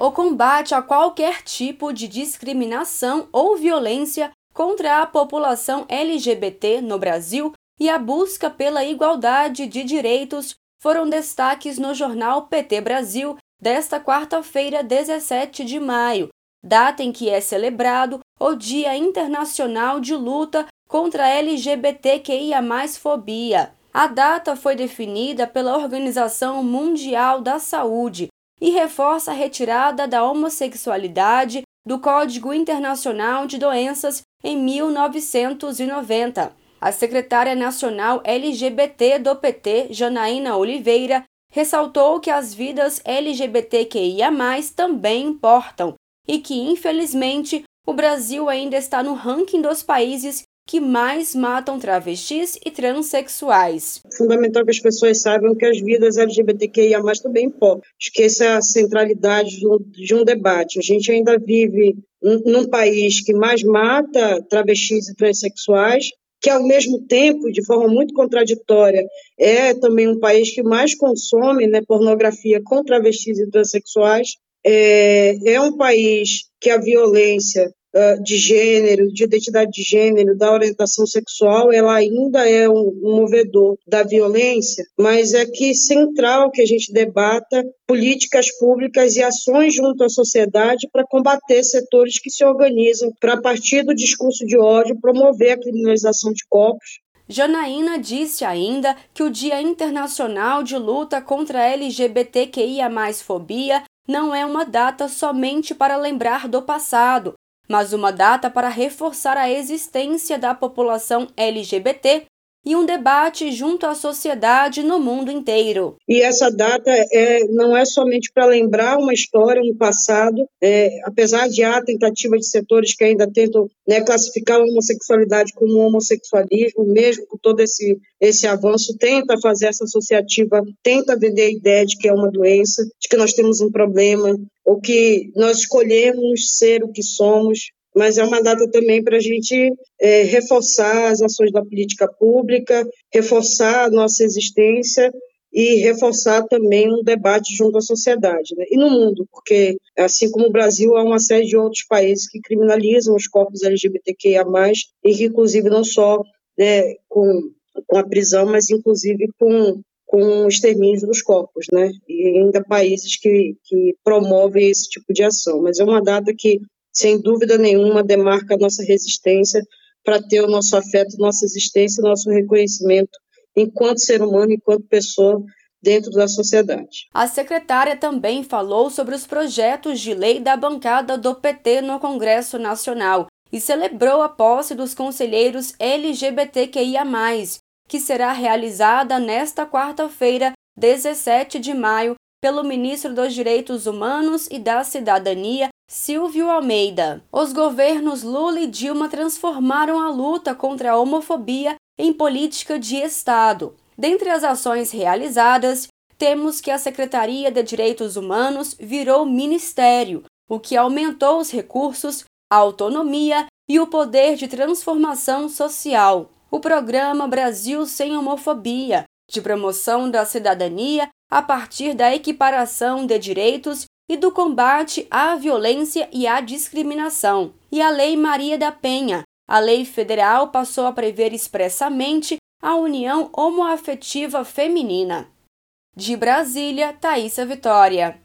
o combate a qualquer tipo de discriminação ou violência contra a população LGBT no Brasil e a busca pela igualdade de direitos foram destaques no jornal PT Brasil desta quarta-feira, 17 de maio, data em que é celebrado o Dia Internacional de Luta contra a LGBTQIA+fobia. A data foi definida pela Organização Mundial da Saúde e reforça a retirada da homossexualidade do Código Internacional de Doenças em 1990. A secretária nacional LGBT do PT, Janaína Oliveira, ressaltou que as vidas LGBTQIA+ também importam e que, infelizmente, o Brasil ainda está no ranking dos países que mais matam travestis e transexuais. Fundamental que as pessoas saibam que as vidas LGBTQIA também importam. Esqueça a centralidade de um debate. A gente ainda vive num país que mais mata travestis e transexuais, que ao mesmo tempo, de forma muito contraditória, é também um país que mais consome né, pornografia com travestis e transexuais. É, é um país que a violência uh, de gênero, de identidade de gênero, da orientação sexual, ela ainda é um, movedor da violência, mas é que central que a gente debata políticas públicas e ações junto à sociedade para combater setores que se organizam para, partir do discurso de ódio, promover a criminalização de corpos. Janaína disse ainda que o Dia Internacional de Luta contra a LGBTQIA+fobia não é uma data somente para lembrar do passado, mas uma data para reforçar a existência da população LGBT e um debate junto à sociedade no mundo inteiro. E essa data é, não é somente para lembrar uma história, um passado, é, apesar de há tentativa de setores que ainda tentam né, classificar a homossexualidade como homossexualismo, mesmo com todo esse, esse avanço, tenta fazer essa associativa, tenta vender a ideia de que é uma doença, de que nós temos um problema, ou que nós escolhemos ser o que somos, mas é uma data também para a gente é, reforçar as ações da política pública, reforçar a nossa existência e reforçar também um debate junto à sociedade né? e no mundo, porque assim como o Brasil, há uma série de outros países que criminalizam os corpos LGBTQIA+, e que inclusive não só né, com, com a prisão, mas inclusive com com o extermínio dos corpos, né? E ainda países que, que promovem esse tipo de ação. Mas é uma data que sem dúvida nenhuma, demarca a nossa resistência para ter o nosso afeto, nossa existência, nosso reconhecimento enquanto ser humano, enquanto pessoa dentro da sociedade. A secretária também falou sobre os projetos de lei da bancada do PT no Congresso Nacional e celebrou a posse dos conselheiros LGBTQIA+, que será realizada nesta quarta-feira, 17 de maio, pelo ministro dos Direitos Humanos e da Cidadania, Silvio Almeida. Os governos Lula e Dilma transformaram a luta contra a homofobia em política de Estado. Dentre as ações realizadas, temos que a Secretaria de Direitos Humanos virou ministério, o que aumentou os recursos, a autonomia e o poder de transformação social. O programa Brasil Sem Homofobia, de promoção da cidadania a partir da equiparação de direitos e do combate à violência e à discriminação. E a Lei Maria da Penha, a lei federal passou a prever expressamente a união homoafetiva feminina. De Brasília, Thaisa Vitória.